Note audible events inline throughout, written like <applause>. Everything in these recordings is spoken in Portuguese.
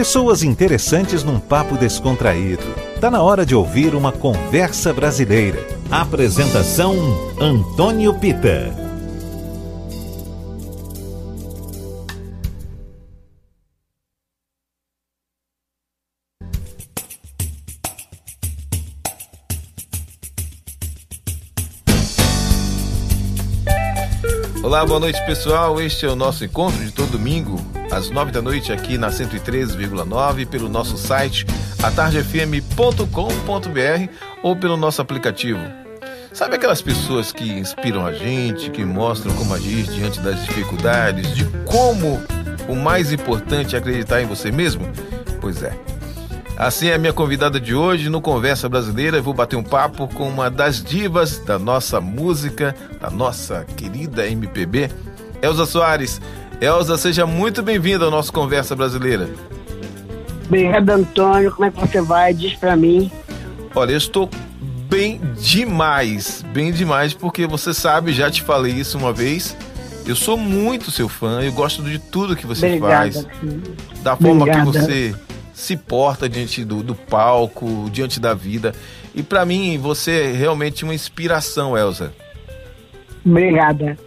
Pessoas interessantes num papo descontraído. Tá na hora de ouvir uma conversa brasileira. Apresentação Antônio Pita. Olá, boa noite pessoal. Este é o nosso encontro de todo domingo, às nove da noite, aqui na 103,9, pelo nosso site atardefm.com.br ou pelo nosso aplicativo. Sabe aquelas pessoas que inspiram a gente, que mostram como agir diante das dificuldades, de como o mais importante é acreditar em você mesmo? Pois é. Assim é a minha convidada de hoje no Conversa Brasileira. Eu vou bater um papo com uma das divas da nossa música, da nossa querida MPB, Elza Soares. Elza, seja muito bem-vinda ao nosso Conversa Brasileira. Obrigada, Antônio. Como é que você vai? Diz pra mim. Olha, eu estou bem demais, bem demais, porque você sabe, já te falei isso uma vez. Eu sou muito seu fã, eu gosto de tudo que você Obrigada. faz, da forma Obrigada. que você se porta diante do, do palco, diante da vida. E pra mim, você é realmente uma inspiração, Elza. Obrigada.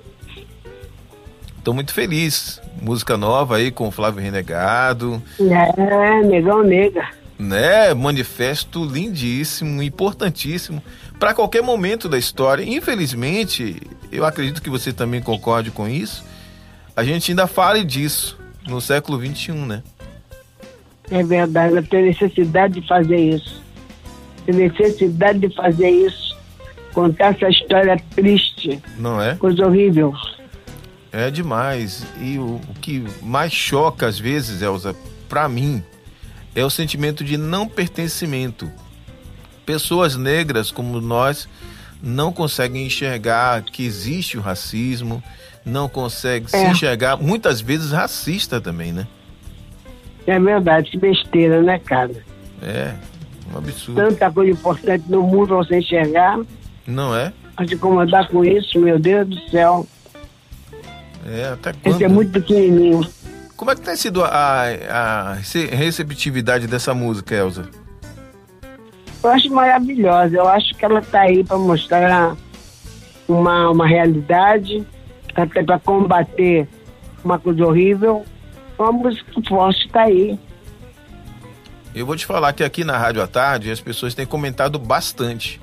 Tô muito feliz. Música nova aí com o Flávio Renegado, É, negão nega. né? Manifesto lindíssimo, importantíssimo para qualquer momento da história. Infelizmente, eu acredito que você também concorde com isso. A gente ainda fale disso no século XXI, né? É verdade, eu tenho necessidade de fazer isso. Tenho necessidade de fazer isso. Contar essa história triste, Não é? coisa horrível. É demais. E o, o que mais choca às vezes, Elza, pra mim, é o sentimento de não pertencimento. Pessoas negras como nós não conseguem enxergar que existe o racismo, não conseguem se É. enxergar, muitas vezes racista também, né? É verdade, que besteira, né, cara? É, um absurdo. Tanta coisa importante no mundo pra você enxergar, Não é? pra te incomodar com isso, meu Deus do céu. É, até quando? Esse é muito pequenininho. Como é que tem sido a, a rece- receptividade dessa música, Elza? Eu acho maravilhosa. Eu acho que ela está aí para mostrar uma, uma realidade, até para combater uma coisa horrível. Uma música forte está aí. Eu vou te falar que aqui na Rádio à Tarde as pessoas têm comentado bastante.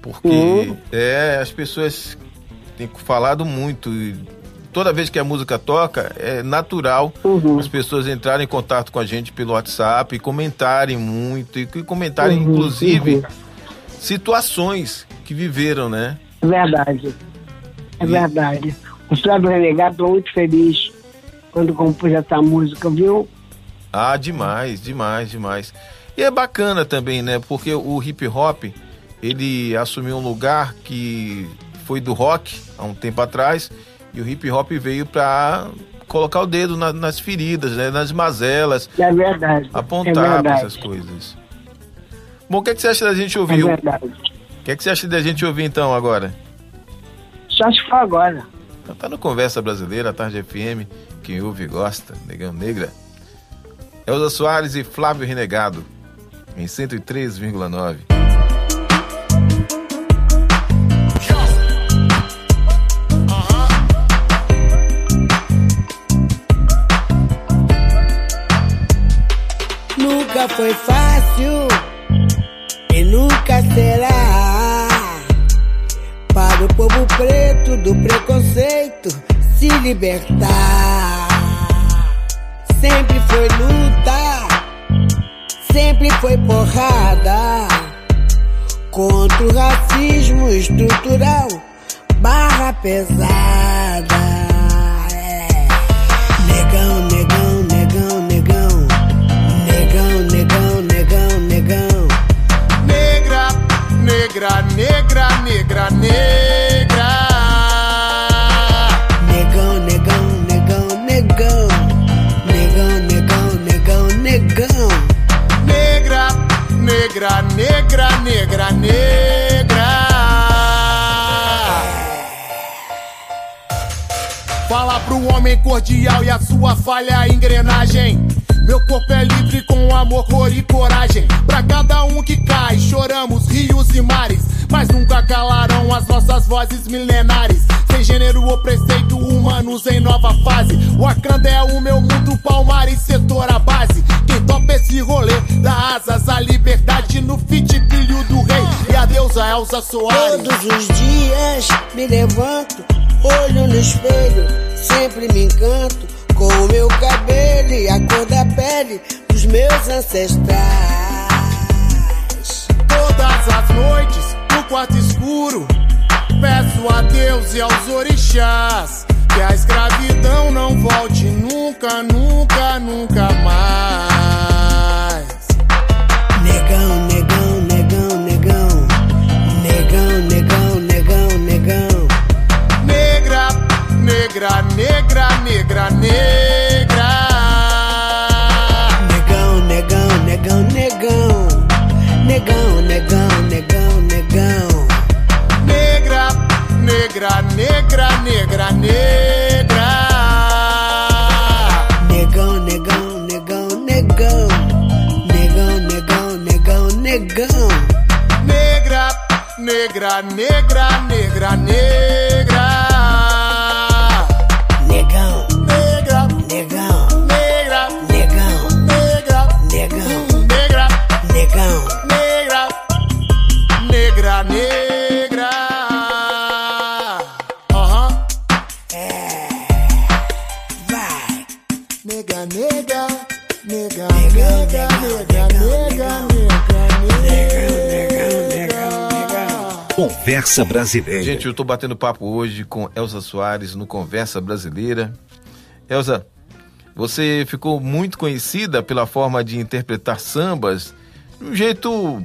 Porque Uhum. é, as pessoas têm falado muito. e toda vez que a música toca, é natural Uhum. as pessoas entrarem em contato com a gente pelo WhatsApp e comentarem muito. E comentarem, Uhum, inclusive, uhum. situações que viveram, né? É verdade. É E- verdade. O Flávio Renegado estou muito feliz quando compus essa música, viu? Ah, demais, demais, demais. E é bacana também, né? Porque o hip hop, ele assumiu um lugar que foi do rock há um tempo atrás, e o hip hop veio pra colocar o dedo na- nas feridas, né? Nas mazelas, É verdade. é apontar pra verdade. essas coisas. Bom, o que, é que você acha da gente É ouvir? o verdade. que, é que você acha da gente ouvir então agora? Só se for agora. Então tá no Conversa Brasileira, Tarde FM, quem ouve gosta, Negão Negra. Elza Soares e Flávio Renegado, em 103,9. Nunca foi fácil e nunca será povo preto do preconceito se libertar. Sempre foi luta, sempre foi porrada contra o racismo estrutural, barra pesada. É. Negão, negão, negão, negão. Negão, negão, negão, negão. Negra, negra, negra, negra, negra. Negão, negão, negão, negão. Negão, negão, negão, negão. Negra, negra, negra, negra, negra. Fala pro homem cordial e a sua falha engrenagem. Meu corpo é livre com amor, cor e coragem. Pra cada um que cai, choramos rios e mares. Mas nunca calarão as nossas vozes milenares. Sem gênero ou preceito, humanos em nova fase. Wakanda é o meu mundo, Palmares, setor a base. Quem topa esse rolê, dá asas à liberdade no fit filho do rei. E a deusa Elza Soares. Todos os dias me levanto, olho no espelho, sempre me encanto com o meu cabelo ancestrais. Todas as noites, no quarto escuro, peço a Deus e aos orixás que a escravidão não volte nunca, nunca, nunca mais. Negra, negra, negra, negra. Conversa Brasileira. Gente, eu tô batendo papo hoje com Elza Soares no Conversa Brasileira. Elza, você ficou muito conhecida pela forma de interpretar sambas de um jeito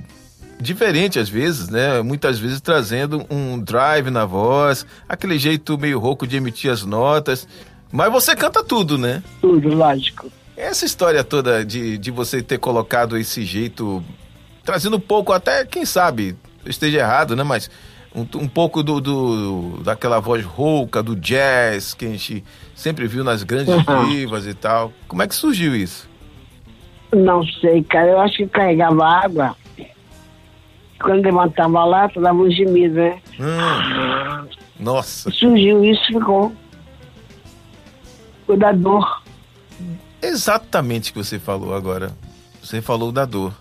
diferente às vezes, né? Muitas vezes trazendo um drive na voz, aquele jeito meio rouco de emitir as notas. Mas você canta tudo, né? Tudo, lógico. Essa história toda de, de você ter colocado esse jeito, trazendo um pouco, até quem sabe, eu esteja errado, né? Mas um, um pouco do, do- daquela voz rouca, do jazz, que a gente sempre viu nas grandes Uhum. divas e tal. Como é que surgiu isso? Não sei, cara. Eu acho que carregava água. Quando levantava a lata, dava um gemido, né? Hum, nossa, Surgiu isso, ficou. Ficou da dor. exatamente o que você falou agora. Você falou da dor.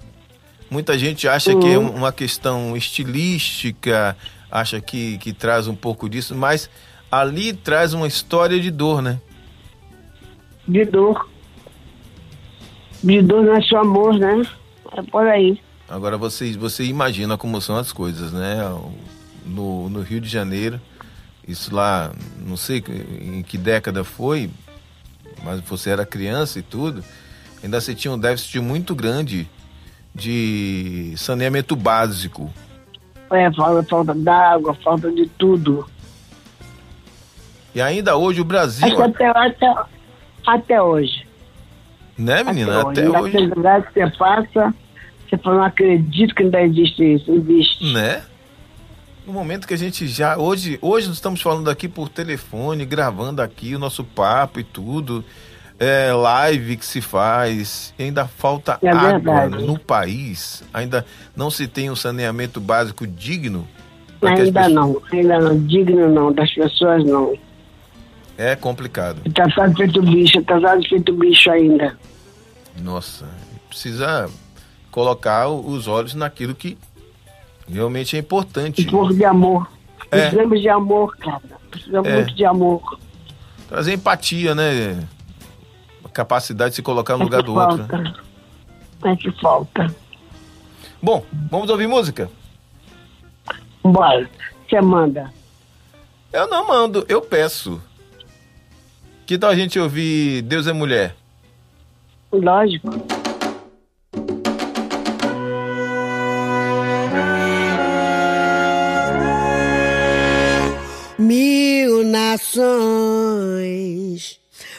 Muita gente acha que é um- uma questão estilística, acha que, que traz um pouco disso, mas ali traz uma história de dor, né? De dor. De dor não é só amor, né? É por aí. Agora você, você imagina como são as coisas, né? No, no Rio de Janeiro, isso lá, não sei em que década foi, mas você era criança e tudo, ainda você tinha um déficit muito grande de saneamento básico. É, falta, falta d'água, falta de tudo. E ainda hoje o Brasil, até, até, até hoje. né, menina? Até Ainda hoje, tem lugar que você passa, você fala, não acredito que ainda existe isso. Existe. né? No momento que a gente já. Hoje, hoje nós estamos falando aqui por telefone, gravando aqui o nosso papo e tudo. É, live que se faz. Ainda falta É água verdade. no país. Ainda não se tem um saneamento básico digno. Ainda pessoas- não, ainda não. Digno não, das pessoas não. É complicado. Tratado feito bicho, tratado feito bicho ainda. Nossa, precisa colocar os olhos naquilo que realmente é importante. Pouco de amor. É. Precisamos de amor, cara. Precisamos É. muito de amor. Trazer empatia, né? Capacidade de se colocar no É lugar do outro. né? falta. É que falta. Bom, vamos ouvir música? Bora. Você manda. Eu não mando, eu peço. Que tal a gente ouvir Deus é Mulher? Lógico. Mil nações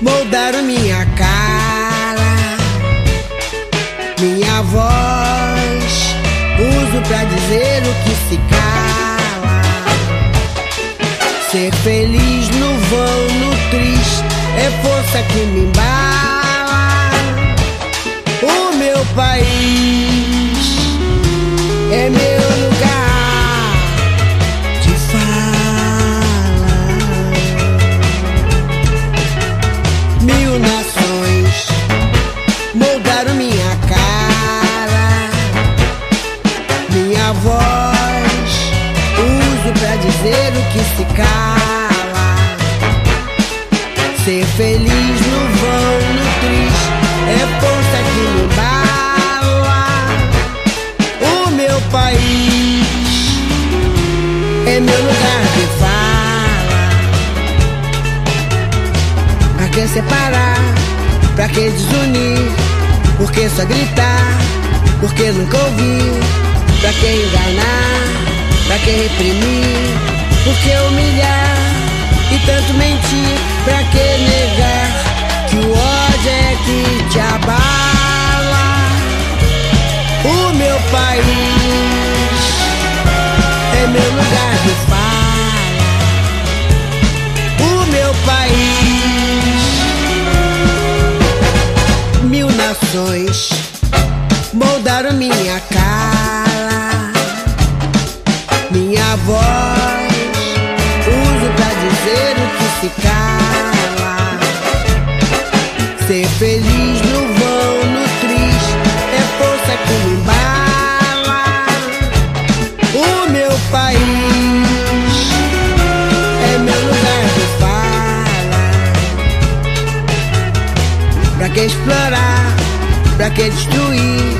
Moldaram minha cara, minha voz uso pra dizer o que se cala. Ser feliz no vão, no triste, é força que me embala. O meu país voz uso pra dizer o que se cala. Ser feliz no vão, no triste, é força que me embala. O meu país é meu lugar de fala. Pra que separar? Pra que desunir? Por que só gritar? Por que nunca ouvir? Pra que enganar? Pra que reprimir? Por que humilhar? E tanto mentir? Pra que negar? Que o ódio é que te abala. O meu país é meu lugar de fala. O meu país, mil nações moldaram minha cara, voz uso pra dizer o que se cala. Ser feliz no vão, no triste, é força que me embala. O meu país é meu lugar de fala. Pra que explorar? Pra que destruir?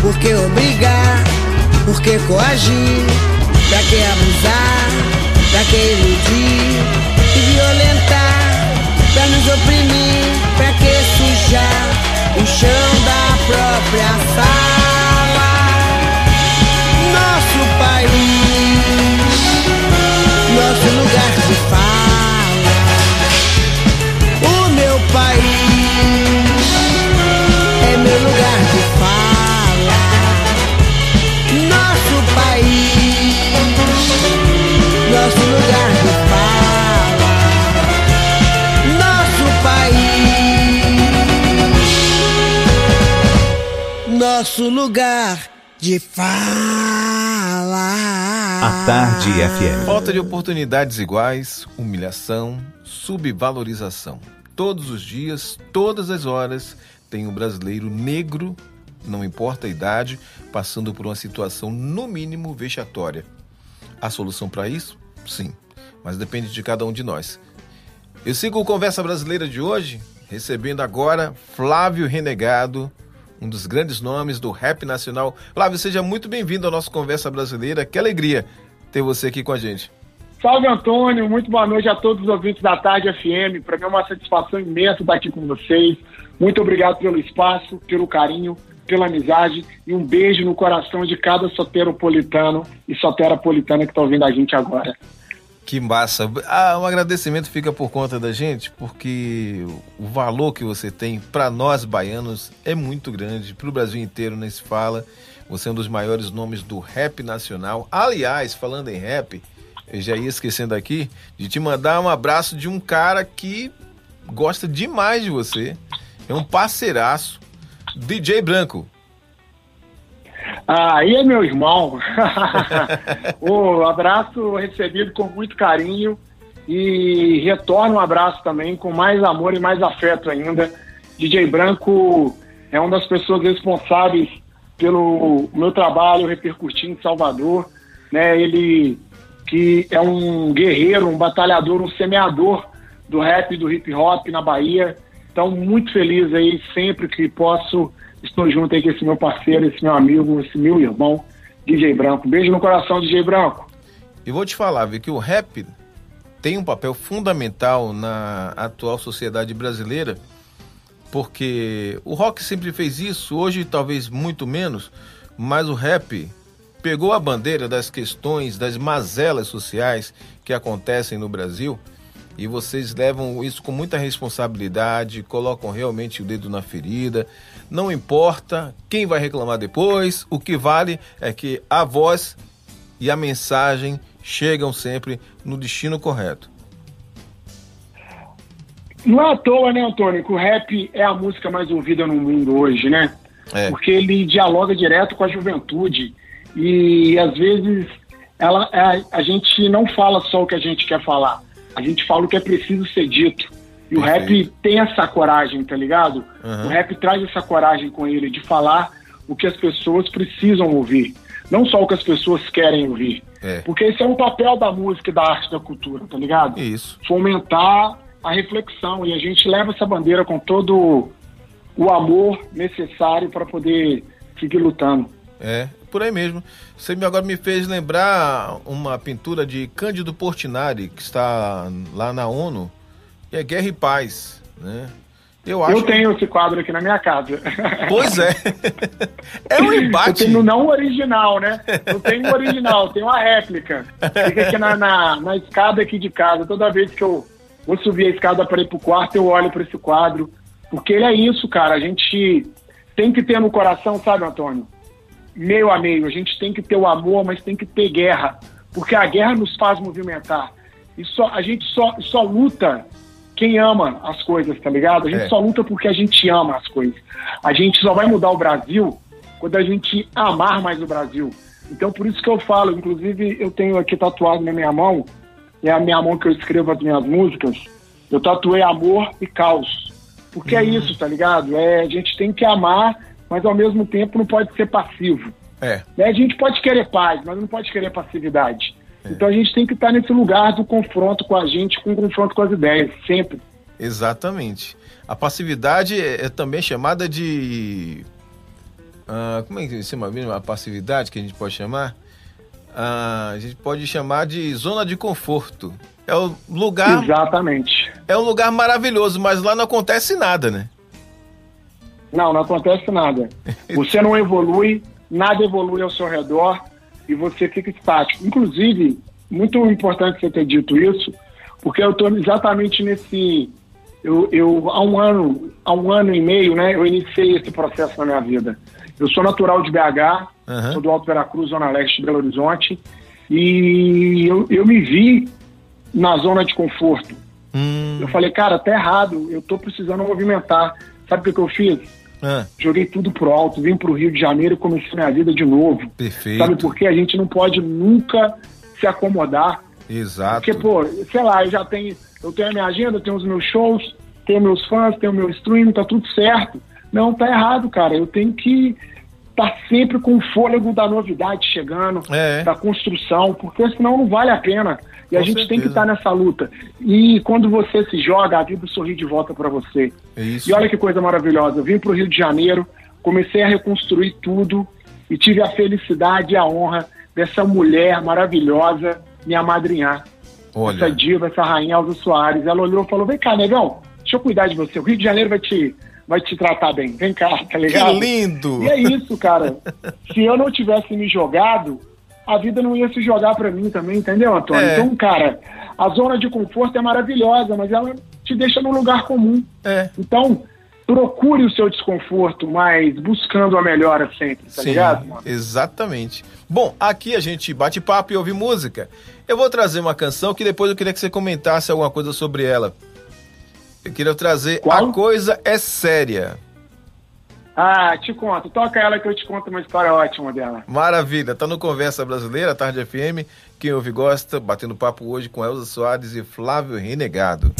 Por que obrigar? Por que coagir? Pra que abusar? Pra que iludir e violentar? Pra nos oprimir? Pra que sujar o chão da própria sala? Nosso país, nosso lugar de fala. De fala. A Tarde FM. Falta de oportunidades iguais, humilhação, subvalorização. Todos os dias, todas as horas, tem um brasileiro negro, não importa a idade, passando por uma situação no mínimo vexatória. A solução para isso? Sim, mas depende de cada um de nós. Eu sigo o Conversa Brasileira de hoje, recebendo agora Flávio Renegado, um dos grandes nomes do rap nacional. Flávio, seja muito bem-vindo ao nosso Conversa Brasileira. Que alegria ter você aqui com a gente. Salve Antônio, muito boa noite a todos os ouvintes da Tarde FM. Para mim é uma satisfação imensa estar aqui com vocês. Muito obrigado pelo espaço, pelo carinho, pela amizade e um beijo no coração de cada soteropolitano e soterapolitana que está ouvindo a gente agora. Que massa. Ah, um agradecimento fica por conta da gente, porque o valor que você tem para nós baianos é muito grande. Para o Brasil inteiro nem se fala. Você é um dos maiores nomes do rap nacional. Aliás, falando em rap, eu já ia esquecendo aqui de te mandar um abraço de um cara que gosta demais de você. É um parceiraço. DJ Branco. Aí é meu irmão. <laughs> o abraço recebido com muito carinho e retorno um abraço também com mais amor e mais afeto ainda. DJ Branco é uma das pessoas responsáveis pelo meu trabalho repercutir em Salvador, né? Ele que é um guerreiro, um batalhador, um semeador do rap e do hip hop na Bahia. Então, muito feliz aí, sempre que posso, estou junto aí com esse meu parceiro, esse meu amigo, esse meu irmão, DJ Branco. Beijo no coração, DJ Branco. E vou te falar, viu, que o rap tem um papel fundamental na atual sociedade brasileira, porque o rock sempre fez isso, hoje talvez muito menos, mas o rap pegou a bandeira das questões, das mazelas sociais que acontecem no Brasil e vocês levam isso com muita responsabilidade, colocam realmente o dedo na ferida. Não importa quem vai reclamar depois, o que vale é que a voz e a mensagem chegam sempre no destino correto. Não é à toa, né, Antônio, que o rap é a música mais ouvida no mundo hoje, né? É. Porque ele dialoga direto com a juventude. E às vezes ela, a, a gente não fala só o que a gente quer falar, a gente fala o que é preciso ser dito. E Perfeito. o rap tem essa coragem, tá ligado? Uhum. O rap traz essa coragem com ele de falar o que as pessoas precisam ouvir, não só o que as pessoas querem ouvir. É. Porque esse é um papel da música e da arte da cultura, tá ligado? Isso. Fomentar a reflexão e a gente leva essa bandeira com todo o amor necessário para poder seguir lutando. É, por aí mesmo. Você me, agora me fez lembrar uma pintura de Cândido Portinari, que está lá na ONU, e é Guerra e Paz, né? Eu, acho... eu tenho esse quadro aqui na minha casa. Pois é. É um <laughs> embate. Eu tenho não original, né? Não tenho um original, tenho uma réplica. Fica aqui na, na, na, escada aqui de casa. Toda vez que eu vou subir a escada para ir pro quarto, eu olho para esse quadro. Porque ele é isso, cara. A gente tem que ter no coração, sabe, Antônio? Meio a meio. A gente tem que ter o amor, mas tem que ter guerra. Porque a guerra nos faz movimentar. E só, a gente só, só luta quem ama as coisas, tá ligado? A gente é. só luta porque a gente ama as coisas. A gente só vai mudar o Brasil quando a gente amar mais o Brasil. Então, por isso que eu falo, inclusive, eu tenho aqui tatuado na minha mão, é a minha mão que eu escrevo as minhas músicas, eu tatuei amor e caos. Porque é uhum. é isso, tá ligado? É, a gente tem que amar, mas ao mesmo tempo não pode ser passivo. É. Né? A gente pode querer paz, mas não pode querer passividade. É. Então a gente tem que estar nesse lugar do confronto com a gente, com o confronto com as ideias, sempre. Exatamente. A passividade é, é também chamada de. Uh, como é que se chama a passividade que a gente pode chamar? Uh, a gente pode chamar de zona de conforto. É o lugar. Exatamente. É um lugar maravilhoso, mas lá não acontece nada, né? Não, não acontece nada. <laughs> Você não evolui, nada evolui ao seu redor e você fica estático. Inclusive, muito importante você ter dito isso, porque eu estou exatamente nesse. Eu, eu, há um ano, há um ano e meio, né, eu iniciei esse processo na minha vida. Eu sou natural de BH, uhum. sou do Alto Veracruz, Zona Leste de Belo Horizonte, e eu, eu me vi na zona de conforto. Hum. Eu falei, cara, tá errado, eu tô precisando movimentar. Sabe o que, que eu fiz? Ah. Joguei tudo pro alto, vim pro Rio de Janeiro e comecei minha vida de novo. Perfeito. Sabe por quê? A gente não pode nunca se acomodar. Exato. Porque, pô, sei lá, eu já tenho, eu tenho a minha agenda, tenho os meus shows, tenho meus fãs, tenho meu stream, tá tudo certo. Não, tá errado, cara. Eu tenho que estar tá sempre com o fôlego da novidade chegando, é. da construção, porque senão não vale a pena. E com a gente certeza. tem que estar tá nessa luta. E quando você se joga, a vida sorri de volta para você. Isso. E olha que coisa maravilhosa. Eu vim para o Rio de Janeiro, comecei a reconstruir tudo e tive a felicidade e a honra dessa mulher maravilhosa me amadrinhar. Olha. Essa diva, essa rainha Alva Soares. Ela olhou e falou: Vem cá, negão, deixa eu cuidar de você. O Rio de Janeiro vai te, vai te tratar bem. Vem cá, tá ligado? Que lindo! E é isso, cara. <laughs> Se eu não tivesse me jogado, a vida não ia se jogar para mim também, entendeu, Antônio? É. Então, cara, a zona de conforto é maravilhosa, mas ela te deixa num lugar comum. É. Então, procure o seu desconforto, mas buscando a melhora sempre, tá Sim, ligado? Mano? Exatamente. Bom, aqui a gente bate papo e ouve música. Eu vou trazer uma canção que depois eu queria que você comentasse alguma coisa sobre ela. Eu queria trazer Qual? A Coisa é Séria. Ah, te conto. Toca ela que eu te conto uma história ótima dela. Maravilha. Tá no Conversa Brasileira, Tarde FM. Quem ouve gosta, batendo papo hoje com Elza Soares e Flávio Renegado.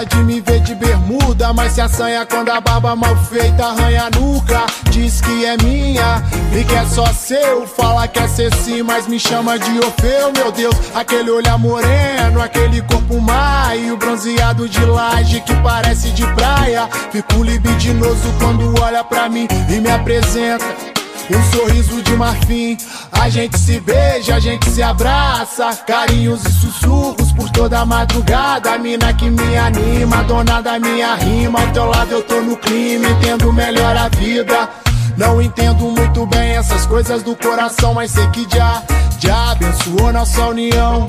Gosta de me ver de bermuda, mas se assanha quando a barba mal feita arranha a nuca. Diz que é minha e que é só seu. Fala que é ser sim, mas me chama de Orfeu, meu Deus. Aquele olhar moreno, aquele corpo maio, bronzeado de laje que parece de praia. Fico libidinoso quando olha pra mim e me apresenta. Um sorriso de marfim, a gente se beija, a gente se abraça. Carinhos e sussurros por toda a madrugada. A mina que me anima, dona da minha rima. Ao teu lado eu tô no clima, entendo melhor a vida. Não entendo muito bem essas coisas do coração, mas sei que já, já abençoou nossa união.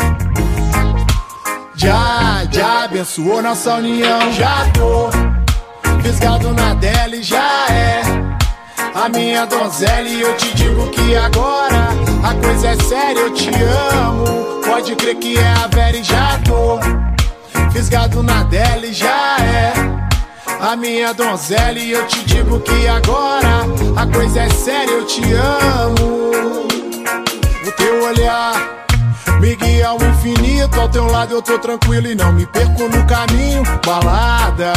Já, já abençoou nossa união. Já tô fisgado na dela e já é a minha donzela e eu te digo que agora a coisa é séria, eu te amo. Pode crer que é a Vera e já tô fisgado na dela e já é a minha donzela e eu te digo que agora a coisa é séria, eu te amo. O teu olhar me guia ao infinito, ao teu lado eu tô tranquilo e não me perco no caminho. Balada,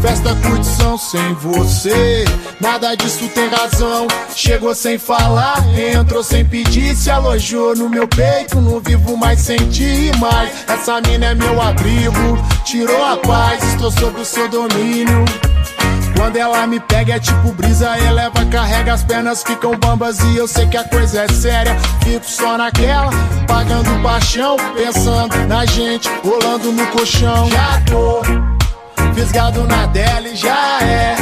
festa, curtição sem você. Nada disso tem razão. Chegou sem falar, entrou sem pedir, se alojou no meu peito. Não vivo mais sem ti, mas essa mina é meu abrigo. Tirou a paz, estou sob o seu domínio. Quando ela me pega é tipo brisa, eleva, carrega as pernas, ficam bambas e eu sei que a coisa é séria. Fico só naquela, pagando paixão, pensando na gente, rolando no colchão. Já tô fisgado na dela e já é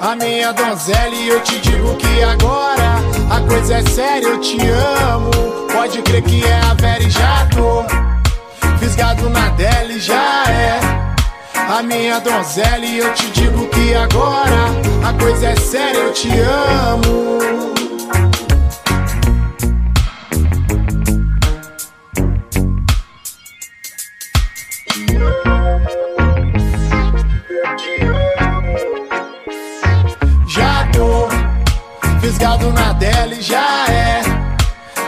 a minha donzela e eu te digo que agora a coisa é séria, eu te amo. Pode crer que é a Vera e já tô fisgado na dela e já é a minha donzela e eu te digo que agora a coisa é séria, eu te amo.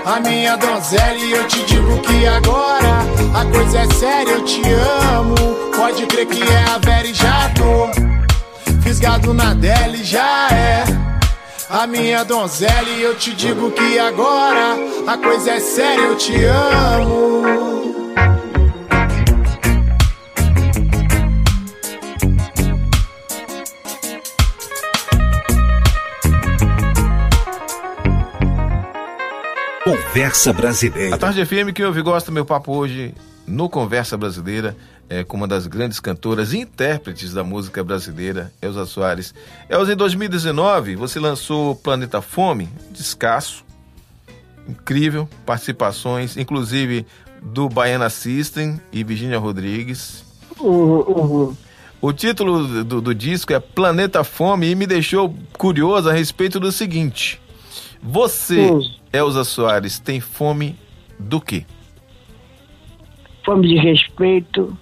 A minha donzela e eu te digo que agora a coisa é séria, eu te amo. Pode crer que é a Vera e já tô Fisgado na dela e já é A minha donzela e eu te digo que agora A coisa é séria, eu te amo Conversa Brasileira. A Tarde FM que ouve gosta meu papo hoje no Conversa Brasileira é, com uma das grandes cantoras e intérpretes da música brasileira, Elza Soares. Elza, em 2019 você lançou Planeta Fome, descasso, incrível, participações, inclusive do Baiana System e Virginia Rodrigues. Uhum, uhum. O título do, do, disco é Planeta Fome e me deixou curioso a respeito do seguinte: Você, uhum. Elza Soares, tem fome do quê? Fome de respeito,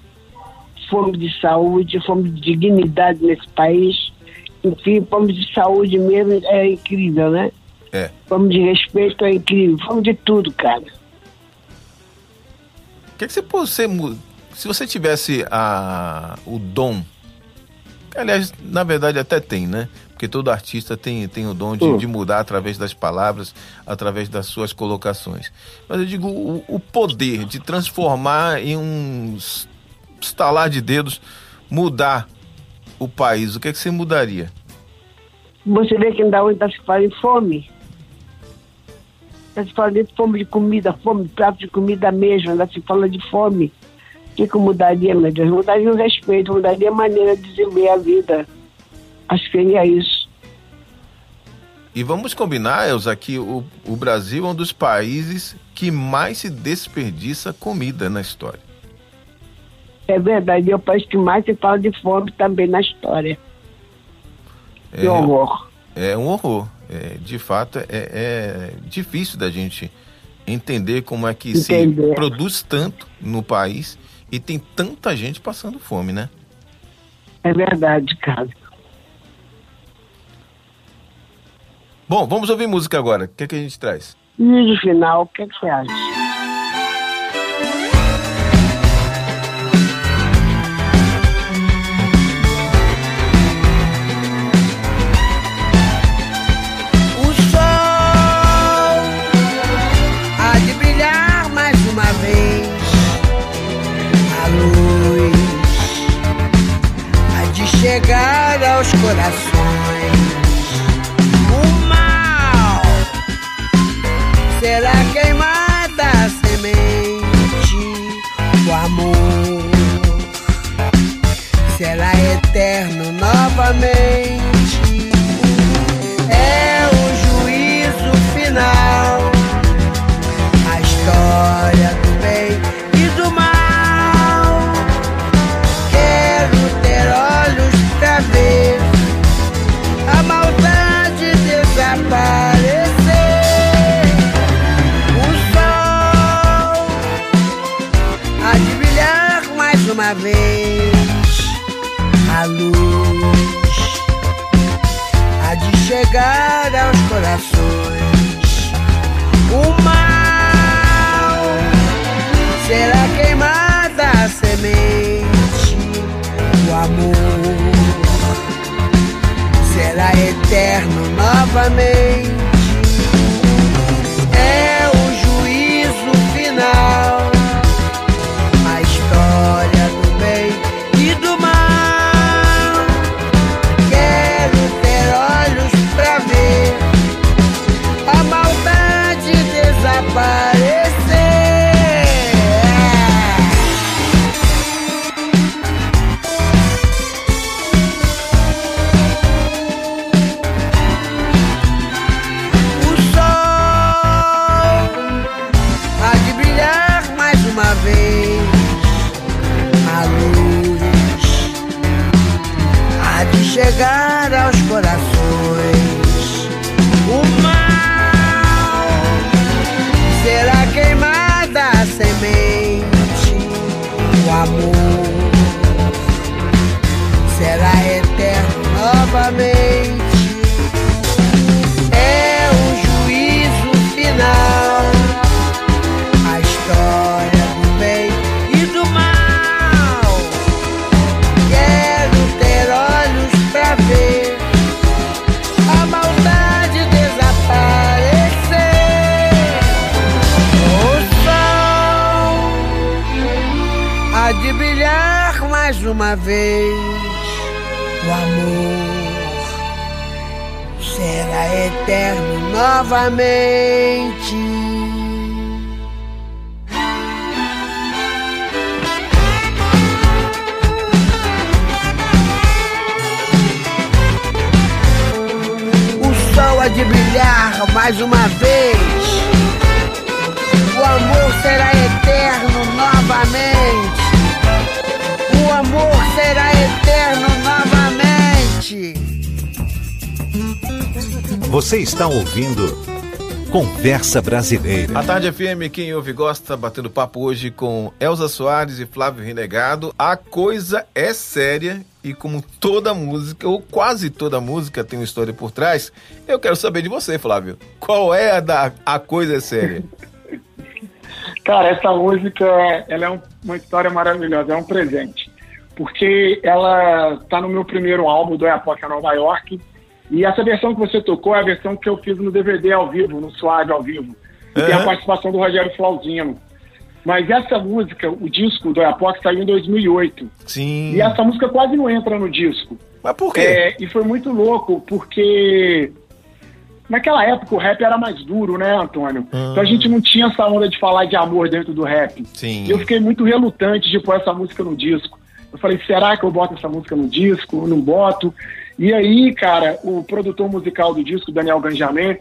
fome de saúde, fome de dignidade nesse país. Enfim, fome de saúde mesmo é incrível, né? É. Fome de respeito é incrível. Fome de tudo, cara. O que, que você, você. Se você tivesse a, o dom. Aliás, na verdade até tem, né? Porque todo artista tem, tem o dom de, uh. de mudar através das palavras, através das suas colocações. Mas eu digo, o, o poder de transformar em um estalar de dedos, mudar o país, o que, é que você mudaria? Você vê que ainda hoje está se falando em fome. Está se falando de fome de comida, fome de prato de comida mesmo, ainda se fala de fome. O que, que mudaria, meu Deus? Mudaria o respeito, mudaria a maneira de viver a vida. Acho que seria isso. E vamos combinar, Elza, que o, o Brasil é um dos países que mais se desperdiça comida na história. É verdade, é o país que mais se fala de fome também na história. É, que horror. É um horror. É, de fato, é, é, difícil da gente entender como é que entender. se produz tanto no país e tem tanta gente passando fome, né? É verdade, cara. Bom, vamos ouvir música agora. O que, é que a gente traz? E no final, o que, é que você acha? chegar aos corações. Será queimada a semente. O amor será eterno novamente. É o juízo final. A história vez. O amor será eterno novamente. O sol há de brilhar mais uma vez. O amor será eterno novamente. Será eterno novamente. Você está ouvindo Conversa Brasileira. A Tarde FM, quem ouve gosta, batendo papo hoje com Elza Soares e Flávio Renegado. A coisa é séria e como toda música, ou quase toda música tem uma história por trás, eu quero saber de você, Flávio. Qual é a da A Coisa é Séria? <laughs> Cara, essa música, ela é um- uma história maravilhosa, é um presente. Porque ela tá no meu primeiro álbum do Epoca Nova York. E essa versão que você tocou é a versão que eu fiz no DVD ao vivo, no Suave ao vivo. E tem a participação do Rogério Flauzino. Mas essa música, o disco do Epoca saiu em 2008. Sim. E essa música quase não entra no disco. Mas por quê? É, e foi muito louco, porque naquela época o rap era mais duro, né, Antônio? Então a gente não tinha essa onda de falar de amor dentro do rap. Sim. E eu fiquei muito relutante de pôr essa música no disco. Eu falei, será que eu boto essa música no disco? Não boto. E aí, cara, o produtor musical do disco, Daniel Ganjamin,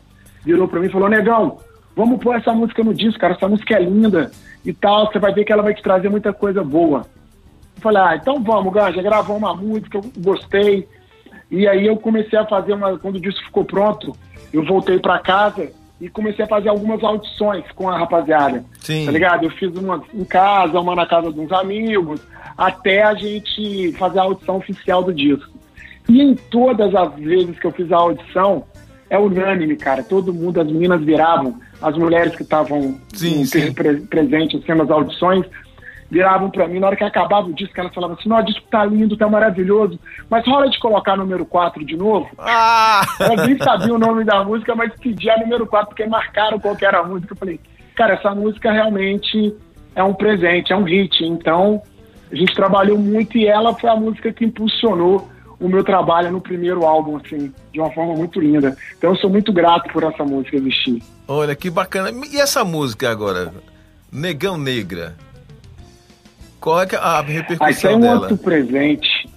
virou pra mim e falou, negão, vamos pôr essa música no disco, cara, essa música é linda e tal, você vai ver que ela vai te trazer muita coisa boa. Eu falei, ah, então vamos, Ganja, gravou uma música, eu gostei. E aí eu comecei a fazer uma. Quando o disco ficou pronto, eu voltei pra casa e comecei a fazer algumas audições com a rapaziada. Sim. Tá ligado? Eu fiz uma em casa, uma na casa de uns amigos, até a gente fazer a audição oficial do disco. E em todas as vezes que eu fiz a audição, é unânime, cara. Todo mundo, as meninas viravam, as mulheres que estavam presentes assim, nas audições, viravam pra mim. Na hora que acabava o disco, elas falavam assim: Não, o disco tá lindo, tá maravilhoso, mas rola de colocar número 4 de novo. Ah! Elas nem sabiam o nome da música, mas pediam a número 4 porque marcaram qual que era a música. Eu falei, cara, essa música realmente é um presente, é um hit. Então, a gente trabalhou muito e ela foi a música que impulsionou o meu trabalho no primeiro álbum, assim, de uma forma muito linda. Então eu sou muito grato por essa música existir. Olha, que bacana. E essa música agora? Negão Negra. Qual é, é a repercussão ah, isso é um dela? outro presente.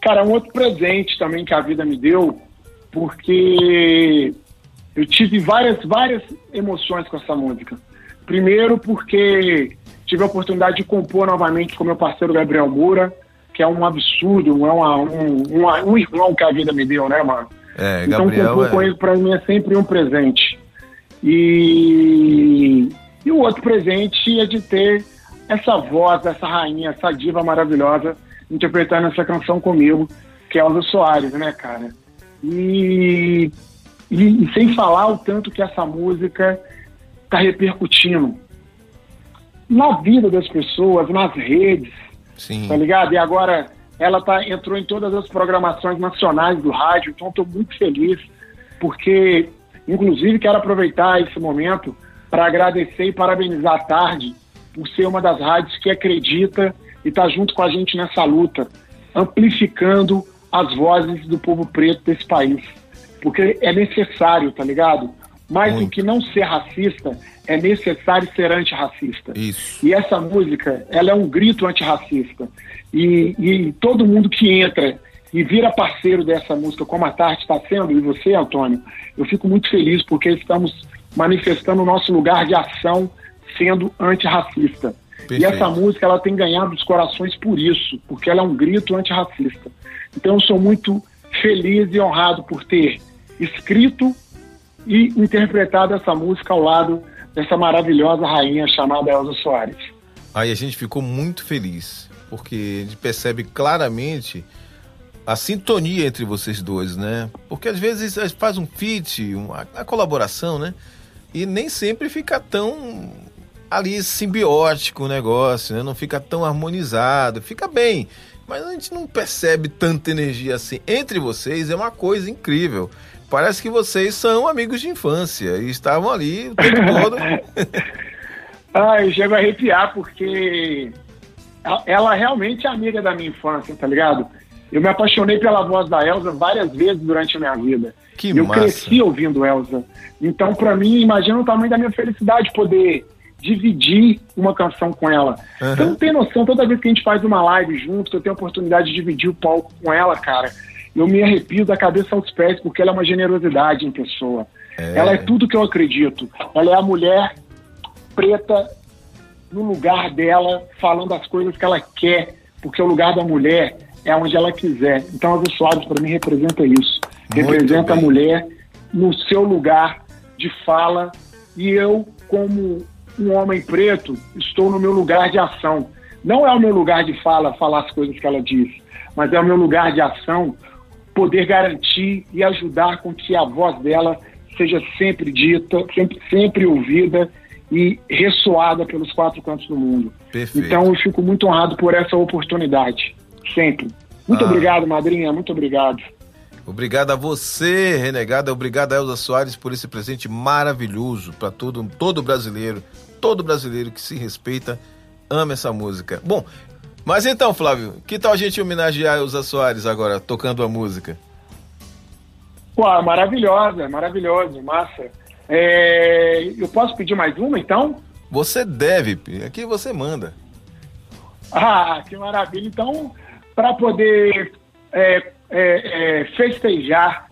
Cara, é um outro presente também que a vida me deu, porque eu tive várias, várias emoções com essa música. Primeiro porque tive a oportunidade de compor novamente com meu parceiro Gabriel Moura, que é um absurdo, é uma, um, uma, um irmão que a vida me deu, né, mano? É, então Gabriel compor é... com ele pra mim é sempre um presente. E, e o outro presente é de ter essa voz, essa rainha, essa diva maravilhosa interpretando essa canção comigo, que é Elza Soares, né, cara? E, e, e sem falar o tanto que essa música está repercutindo na vida das pessoas, nas redes, Sim. tá ligado? E agora ela tá, entrou em todas as programações nacionais do rádio, então estou muito feliz, porque, inclusive, quero aproveitar esse momento para agradecer e parabenizar a Tarde por ser uma das rádios que acredita e está junto com a gente nessa luta, amplificando as vozes do povo preto desse país. Porque é necessário, tá ligado? Mais do que não ser racista, é necessário ser antirracista. Isso. E essa música, ela é um grito antirracista. E, e todo mundo que entra e vira parceiro dessa música, como a Tarte está sendo, e você, Antônio, eu fico muito feliz porque estamos manifestando o nosso lugar de ação sendo antirracista. Perfeito. E essa música ela tem ganhado os corações por isso, porque ela é um grito antirracista. Então eu sou muito feliz e honrado por ter escrito e interpretado essa música ao lado dessa maravilhosa rainha chamada Elza Soares. Aí a gente ficou muito feliz, porque a gente percebe claramente a sintonia entre vocês dois, né? Porque às vezes faz um feat, uma, a colaboração, né? E nem sempre fica tão ali simbiótico o negócio, né? Não fica tão harmonizado, fica bem, mas a gente não percebe tanta energia assim. Entre vocês é uma coisa incrível. Parece que vocês são amigos de infância e estavam ali o tempo <laughs> todo. ah, eu chego a arrepiar porque ela realmente é amiga da minha infância, tá ligado? Eu me apaixonei pela voz da Elsa várias vezes durante a minha vida. Que eu massa. cresci ouvindo Elsa. Então, para mim, imagina o tamanho da minha felicidade poder dividir uma canção com ela. Uhum. Você não tem noção, toda vez que a gente faz uma live junto, que eu tenho a oportunidade de dividir o palco com ela, cara, eu me arrepio da cabeça aos pés, porque ela é uma generosidade em pessoa. É. Ela é tudo que eu acredito. Ela é a mulher preta no lugar dela, falando as coisas que ela quer, porque o lugar da mulher é onde ela quiser. Então, a Soares, para mim, representa isso. Muito representa bem. a mulher no seu lugar de fala. E eu, como um homem preto, estou no meu lugar de ação. Não é o meu lugar de fala, falar as coisas que ela diz, mas é o meu lugar de ação poder garantir e ajudar com que a voz dela seja sempre dita, sempre, sempre ouvida e ressoada pelos quatro cantos do mundo. Perfeito. Então eu fico muito honrado por essa oportunidade, sempre. Muito ah. obrigado, madrinha, muito obrigado. Obrigado a você, renegada. Obrigado a Elza Soares por esse presente maravilhoso para todo, todo brasileiro. Todo brasileiro que se respeita ama essa música. Bom, mas então, Flávio, que tal a gente homenagear Elza Soares agora, tocando a música? Pô, maravilhosa, maravilhosa, massa. É, eu posso pedir mais uma, então? Você deve, aqui você manda. Ah, que maravilha. Então, para poder é, é, é, festejar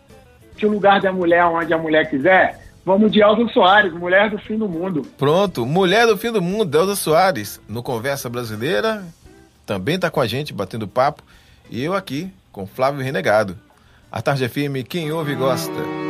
que o lugar da mulher onde a mulher quiser, vamos de Elza Soares, Mulher do Fim do Mundo. Pronto, Mulher do Fim do Mundo, Elza Soares, no Conversa Brasileira, também está com a gente, batendo papo, e eu aqui, com Flávio Renegado. A Tarde é firme, quem ouve gosta.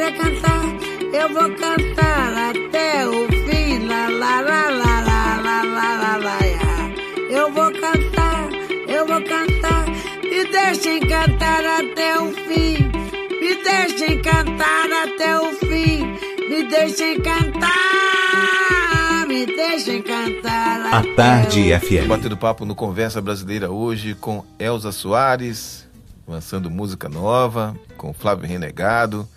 É cantar. Eu vou cantar até o fim. Lá, lá, lá, lá, lá, lá, lá, lá, lá, lá. Eu vou cantar, eu vou cantar. Me deixem cantar até o fim. Me deixem cantar até o fim. Me deixem cantar. Me deixem cantar A Tarde o FM. Batendo papo no Conversa Brasileira hoje com Elza Soares, lançando música nova, com Flávio Renegado.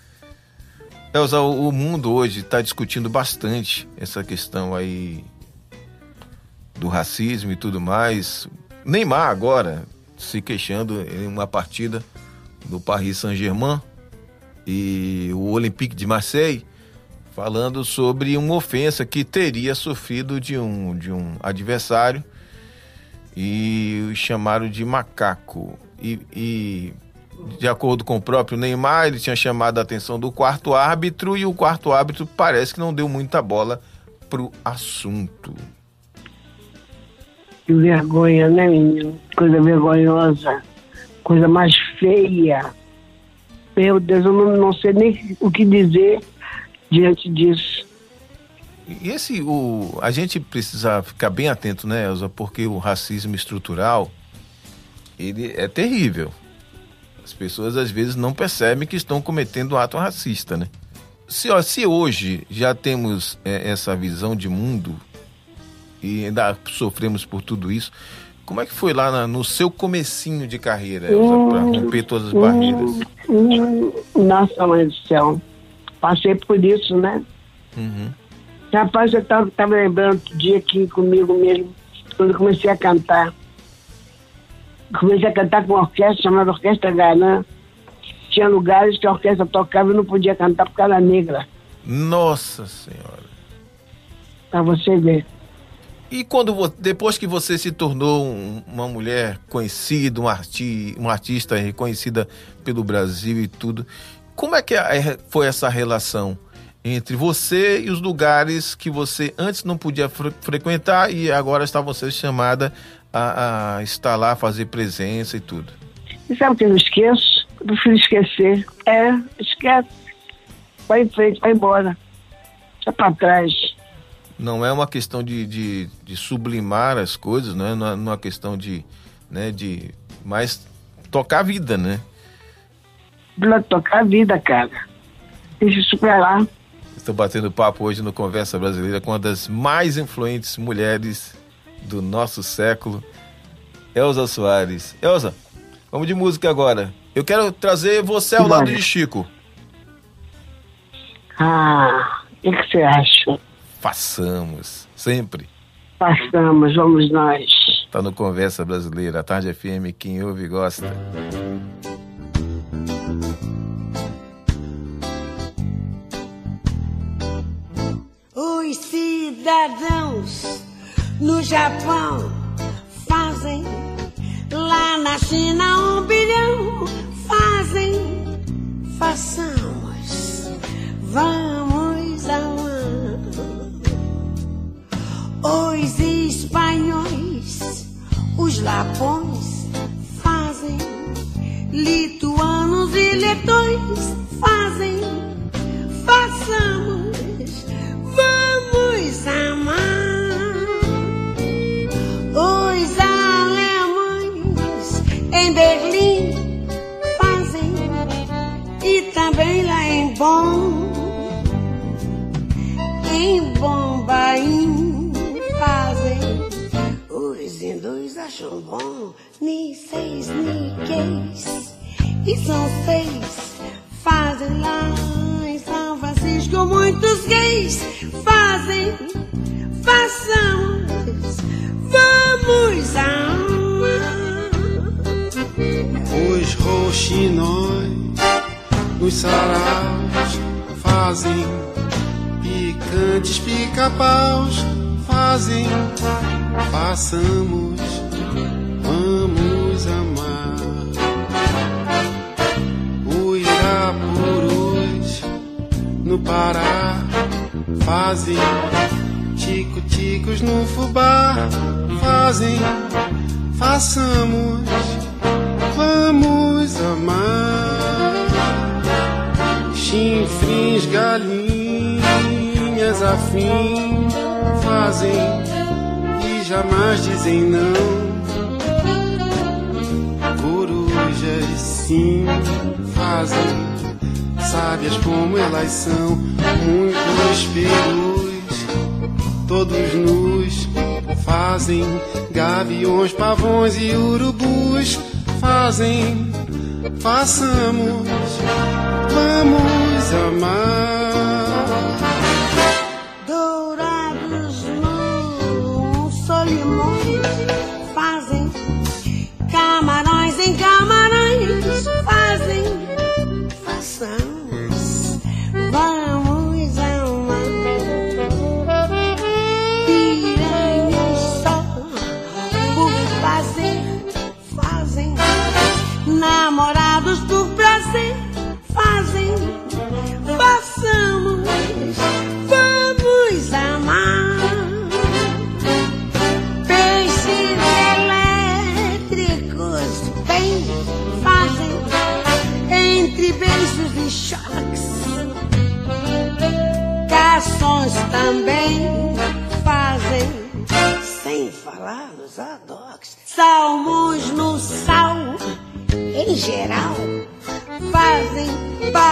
Elza, o mundo hoje está discutindo bastante essa questão aí do racismo e tudo mais. Neymar agora se queixando em uma partida do Paris Saint-Germain e o Olympique de Marseille falando sobre uma ofensa que teria sofrido de um, de um adversário e o chamaram de macaco. E, e, de acordo com o próprio Neymar, ele tinha chamado a atenção do quarto árbitro e o quarto árbitro parece que não deu muita bola pro assunto. Que vergonha, né, menino? Coisa vergonhosa. Coisa mais feia. Meu Deus, eu não, não sei nem o que dizer diante disso. E esse, o, a gente precisa ficar bem atento, né, Elza? Porque o racismo estrutural, ele é terrível. As pessoas às vezes não percebem que estão cometendo um ato racista, né? Se, ó, se hoje já temos é, essa visão de mundo e ainda sofremos por tudo isso, como é que foi lá na, no seu comecinho de carreira, Elza, Hum, para romper todas as barreiras? Hum, Nossa, mãe do céu. Passei por isso, né? Uhum. Rapaz, eu estava tava lembrando outro dia aqui comigo mesmo, quando comecei a cantar. Comecei a cantar com uma orquestra chamada Orquestra Garã. Tinha lugares que a orquestra tocava e não podia cantar porque era negra, Nossa Senhora. pra você ver. E quando depois que você se tornou um- uma mulher conhecida, um, arti, uma artista reconhecida pelo Brasil e tudo, como é que é- foi essa relação entre você e os lugares que você antes não podia fre- frequentar e agora está você chamada a, a estar lá, fazer presença e tudo? E sabe o que eu esqueço? Eu prefiro esquecer. É, esquece. Vai em frente, vai embora. Deixa pra trás. Não é uma questão de, de, de sublimar as coisas, né? não é é uma questão de, né, de mais tocar a vida, né? Pra tocar a vida, cara. Deixa lá. Estou batendo papo hoje no Conversa Brasileira com uma das mais influentes mulheres do nosso século, Elza Soares. Elza, vamos de música agora. Eu quero trazer você ao lado de Chico. Ah, o que que você acha? Façamos, sempre. Passamos, vamos nós. Tá no Conversa Brasileira, a Tarde FM, quem ouve gosta. Os cidadãos no Japão fazem, lá na China um bilhão fazem, façamos, vamos amar. Os espanhóis, os lapões fazem, lituanos e letões São seis, fazem lá em São Francisco. Muitos gays fazem, façamos, vamos amar. Os roxinóis nos saraus fazem picantes pica-paus fazem façamos fazem tico-ticos no fubá fazem façamos vamos amar chifres, galinhas afim fazem e jamais dizem não. Corujas sim fazem, sábias como elas são, muitos perus, todos nus fazem, gaviões, pavões e urubus fazem, façamos vamos amar.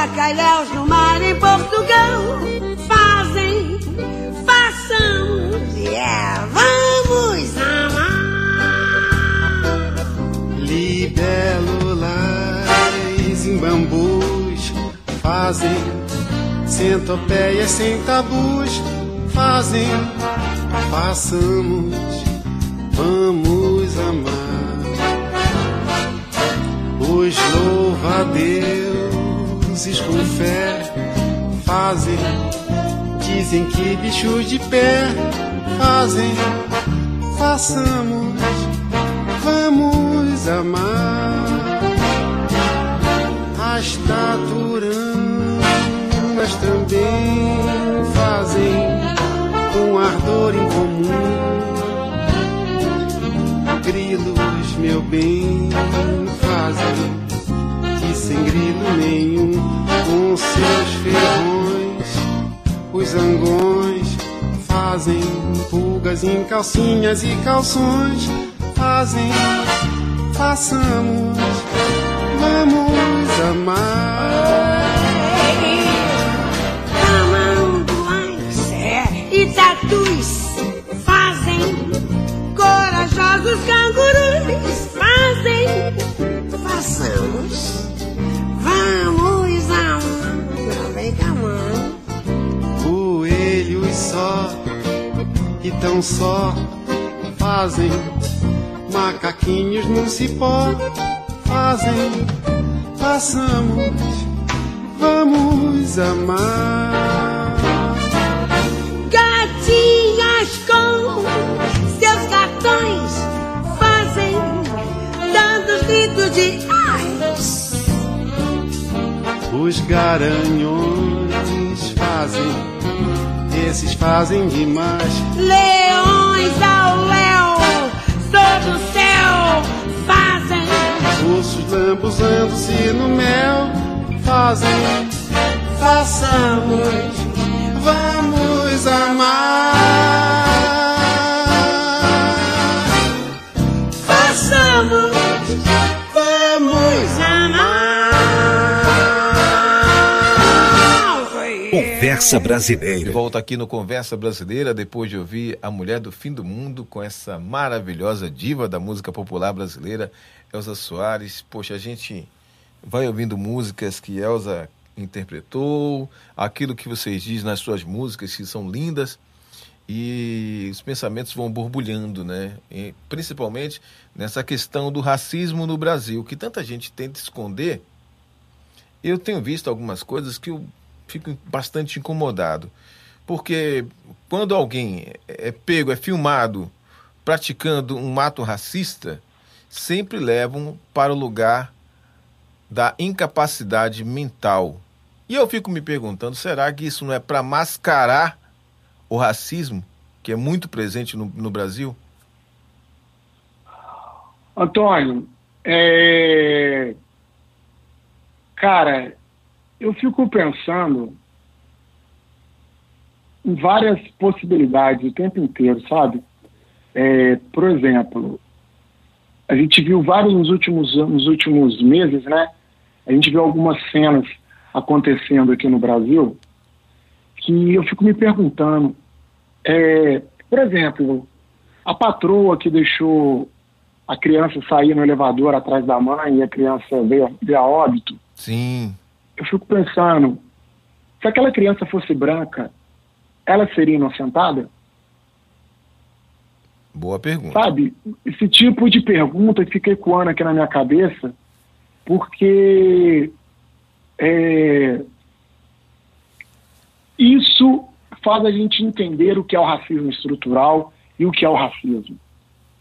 Bacalhaus no mar em Portugal. Fazem, façamos, yeah, vamos amar. Libélulas em bambus fazem centopeias sem tabus. Fazem, façamos, vamos amar. Os com fé fazem, dizem que bichos de pé fazem, façamos, vamos amar. As taturanas também fazem um ardor em comum. Grilos, meu bem, fazem sem grilo nenhum, com seus ferrões, os zangões fazem pulgas em calcinhas e calções, fazem, façamos, vamos amar. Tamanduás é, e tatus fazem, corajosos cangurus fazem, façamos, vamos amar, vem cá, mãe. Coelhos só e tão só fazem macaquinhos num cipó fazem façamos vamos amar Gatinhas com seus cartões fazem tantos gritos de. Os garanhões fazem esses fazem demais. Leões ao léu, sob o céu fazem. Ursos lambuzando-se no mel fazem. Façamos vamos amar. Façamos Conversa De Brasileira. volta aqui no Conversa Brasileira, depois de ouvir a mulher do fim do mundo com essa maravilhosa diva da música popular brasileira, Elza Soares. Poxa, a gente vai ouvindo músicas que Elza interpretou, aquilo que vocês dizem nas suas músicas que são lindas e os pensamentos vão borbulhando, né? E principalmente nessa questão do racismo no Brasil, que tanta gente tenta esconder. Eu tenho visto algumas coisas que eu fico bastante incomodado. Porque quando alguém é pego, é filmado praticando um ato racista, sempre levam para o lugar da incapacidade mental. E eu fico me perguntando, será que isso não é para mascarar o racismo que é muito presente no, no Brasil? Antônio, é... cara, eu fico pensando em várias possibilidades o tempo inteiro, sabe? É, por exemplo, a gente viu vários nos últimos, nos últimos meses, né? A gente viu algumas cenas acontecendo aqui no Brasil que eu fico me perguntando, é, por exemplo, a patroa que deixou a criança sair no elevador atrás da mãe e a criança veio, veio a óbito, Sim, eu fico pensando, se aquela criança fosse branca, ela seria inocentada? boa pergunta. Sabe? Esse tipo de pergunta fica ecoando aqui na minha cabeça, porque é, isso faz a gente entender o que é o racismo estrutural e o que é o racismo.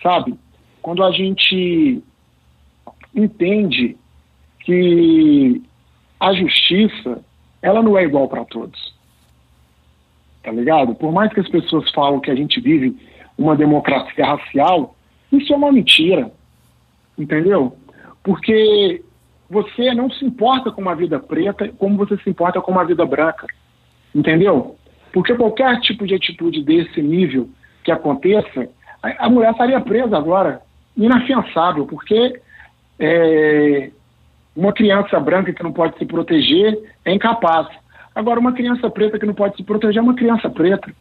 Sabe? Quando a gente entende que a justiça ela não é igual para todos. Tá ligado? Por mais que as pessoas falam que a gente vive uma democracia racial, isso é uma mentira. Entendeu? Porque você não se importa com uma vida preta como você se importa com uma vida branca. Entendeu? Porque qualquer tipo de atitude desse nível que aconteça, a, mulher estaria presa agora, inafiançável, porque é, Uma criança branca que não pode se proteger é incapaz. Agora, uma criança preta que não pode se proteger é uma criança preta.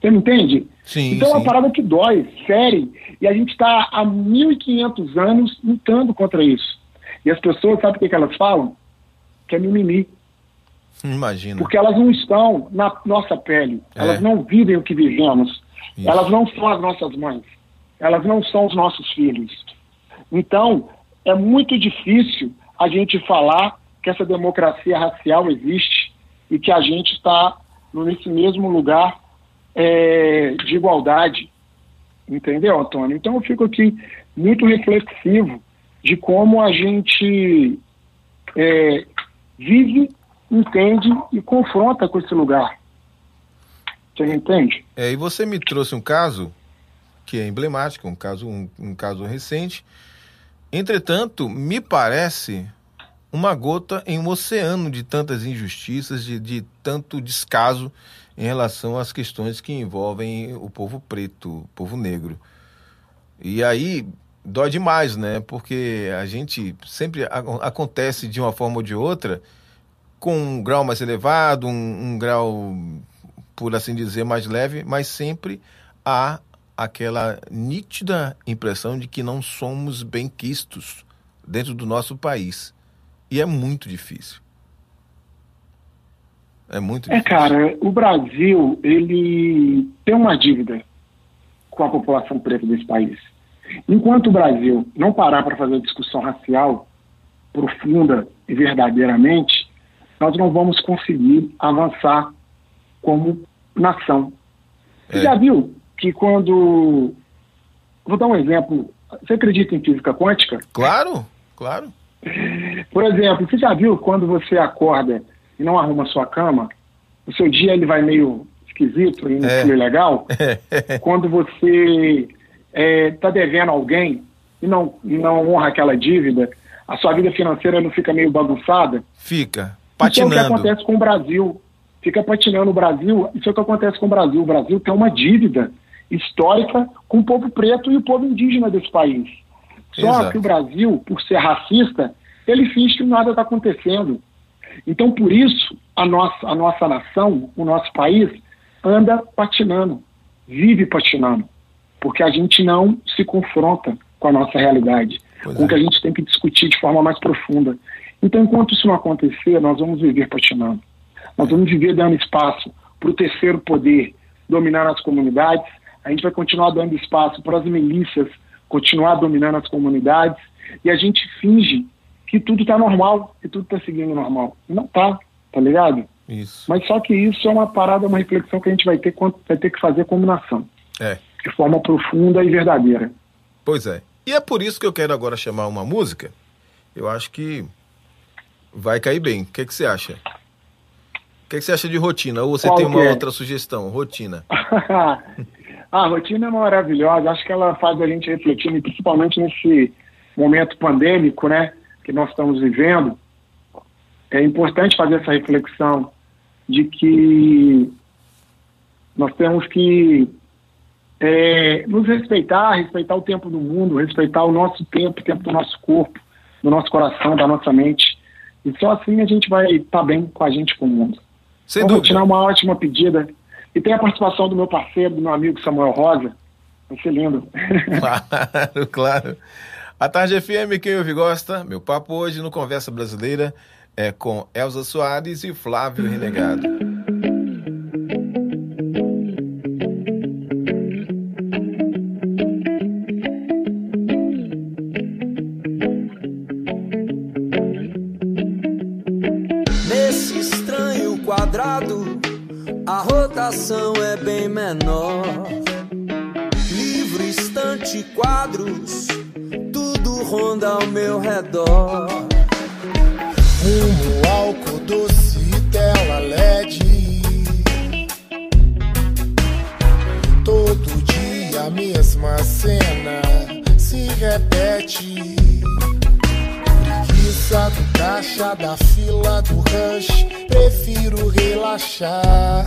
Você me entende? Sim, então é uma parada que dói, sério. E a gente está há 1.500 anos lutando contra isso. E as pessoas, sabe o que, que elas falam? Que é mimimi. Imagina. Porque elas não estão na nossa pele. É. Elas não vivem o que vivemos. Isso. Elas não são as nossas mães. Elas não são os nossos filhos. Então, é muito difícil a gente falar que essa democracia racial existe e que a gente está nesse mesmo lugar é, de igualdade. Entendeu, Antônio? Então, eu fico aqui muito reflexivo de como a gente é, vive, entende e confronta com esse lugar. Você entende? É, e você me trouxe um caso que é emblemático, um caso, um, um caso recente. Entretanto, me parece uma gota em um oceano de tantas injustiças, de, de tanto descaso em relação às questões que envolvem o povo preto, o povo negro. E aí dói demais, né? Porque a gente sempre acontece de uma forma ou de outra com um grau mais elevado, um, um grau, por assim dizer, mais leve, mas sempre há aquela nítida impressão de que não somos bem quistos dentro do nosso país. E é muito difícil. É muito É, difícil. cara, o Brasil, ele tem uma dívida com a população preta desse país. Enquanto o Brasil não parar para fazer discussão racial profunda e verdadeiramente, nós não vamos conseguir avançar como nação. Você É. já viu que quando. Vou dar um exemplo. Você acredita em física quântica? Claro, claro. Por exemplo, você já viu quando você acorda e não arruma sua cama, o seu dia ele vai meio esquisito e É. flui legal? <laughs> quando você está devendo alguém e não, e não honra aquela dívida, a sua vida financeira não fica meio bagunçada? Fica Isso é o que patinando. acontece com o Brasil. Fica patinando o Brasil. Isso é o que acontece com o Brasil. O Brasil tem uma dívida histórica com o povo preto e o povo indígena desse país. Só Exato. que o Brasil, por ser racista, ele finge que nada está acontecendo. Então, por isso, a nossa, a nossa nação, o nosso país, anda patinando, vive patinando, porque a gente não se confronta com a nossa realidade, Pois com o é. que a gente tem que discutir de forma mais profunda. Então, enquanto isso não acontecer, nós vamos viver patinando. Nós vamos viver dando espaço para o terceiro poder dominar as comunidades, a gente vai continuar dando espaço para as milícias continuar dominando as comunidades, e a gente finge que tudo está normal, que tudo está seguindo normal. Não tá, tá ligado? Isso. Mas só que isso é uma parada, uma reflexão que a gente vai ter, vai ter que fazer como nação, É. de forma profunda e verdadeira. Pois é. E é por isso que eu quero agora chamar uma música. Eu acho que vai cair bem. O que, que você acha? O que, que você acha de rotina? Ou você Qual tem uma é? outra sugestão? Rotina. <laughs> a rotina é maravilhosa, acho que ela faz a gente refletir, principalmente nesse momento pandêmico, né, que nós estamos vivendo. É importante fazer essa reflexão de que nós temos que é, nos respeitar, respeitar o tempo do mundo, respeitar o nosso tempo, o tempo do nosso corpo, do nosso coração, da nossa mente. E só assim a gente vai estar bem com a gente com o mundo. Sem Então, dúvida. rotina é uma ótima pedida. E tem a participação do meu parceiro, do meu amigo Samuel Rosa. Vai ser lindo. <laughs> <laughs> Claro, claro. A Tarde FM, quem ouve gosta. Meu papo hoje no Conversa Brasileira é com Elza Soares e Flávio Renegado. A rotação é bem menor. Livro, estante, quadros, tudo ronda ao meu redor. Rumo, álcool doce e tela LED. Todo dia a mesma cena se repete. Preguiça do caixa, da fila do rush. Prefiro relaxar.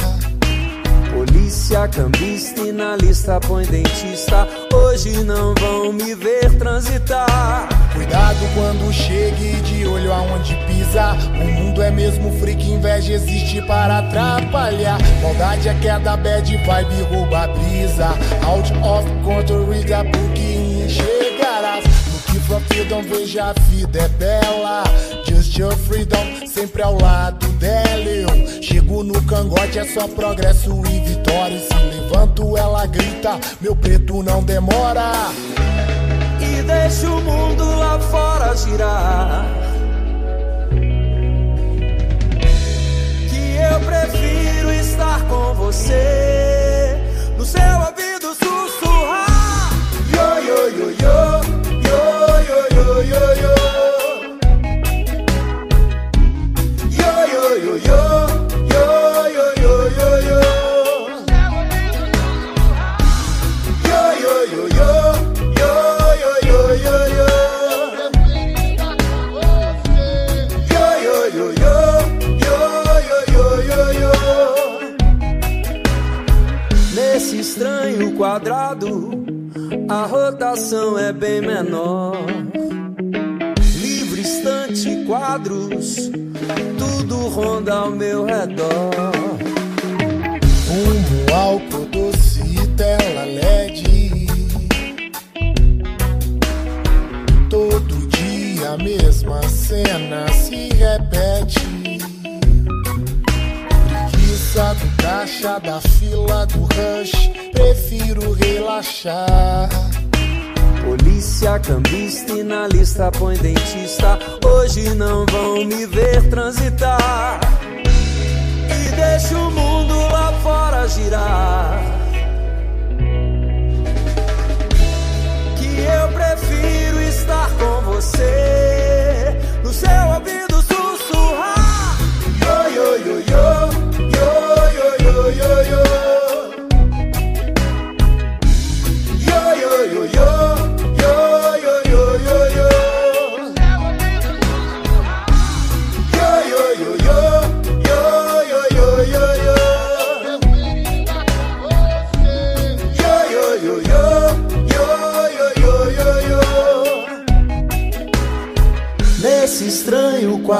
Polícia, cambista e na lista põe dentista. Hoje não vão me ver transitar. Cuidado quando chegue de olho aonde pisa. O mundo é mesmo freak, inveja existe para atrapalhar. Maldade é queda, bad vibe, rouba brisa. Out of control, read a book e enxergarás. From freedom, veja a vida é bela. Just your freedom, sempre ao lado dela. Eu chego no cangote, é só progresso e vitória. E se levanto, ela grita: Meu preto não demora. E deixa o mundo lá fora girar. Que eu prefiro estar com você. No seu ouvido a rotação é bem menor. Livre, estante, quadros, tudo ronda ao meu redor. Rumo ao doce tela LED. Todo dia a mesma cena se repete. Do caixa da fila do rush. Prefiro relaxar. Polícia, cambista e na lista põe dentista. Hoje não vão me ver transitar.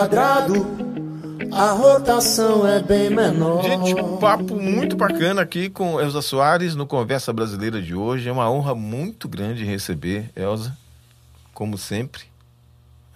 Quadrado, a rotação é bem menor. Gente, um papo muito bacana aqui com Elza Soares no Conversa Brasileira de hoje. É uma honra muito grande receber Elza, como sempre.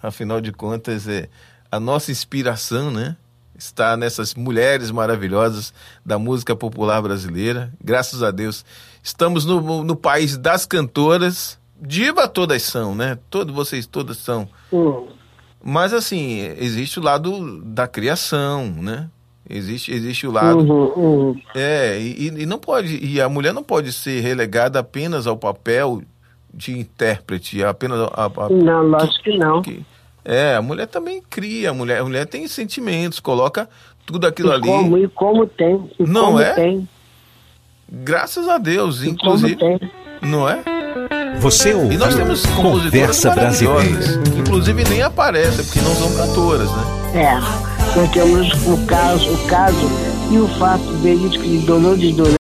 Afinal de contas, é a nossa inspiração, né? Está nessas mulheres maravilhosas da música popular brasileira. Graças a Deus. Estamos no, no país das cantoras. Diva todas são, né? Todos vocês todas são. Hum. Mas assim, existe o lado da criação, né? Existe, existe o lado. Uhum, uhum. É, e, e não pode. E a mulher não pode ser relegada apenas ao papel de intérprete, apenas a, a- Não, lógico que não. que- é, a mulher também cria, a mulher, a mulher tem sentimentos, coloca tudo aquilo E ali. como, e como tem. E Não como é? tem. Graças a Deus, E inclusive, como tem. não é? Você ouviu E nós temos compositoras Conversa Brasileira. que inclusive nem aparecem, porque não são cantoras, né? É. Nós temos o caso, o caso e o fato verídico de Dolores Duran,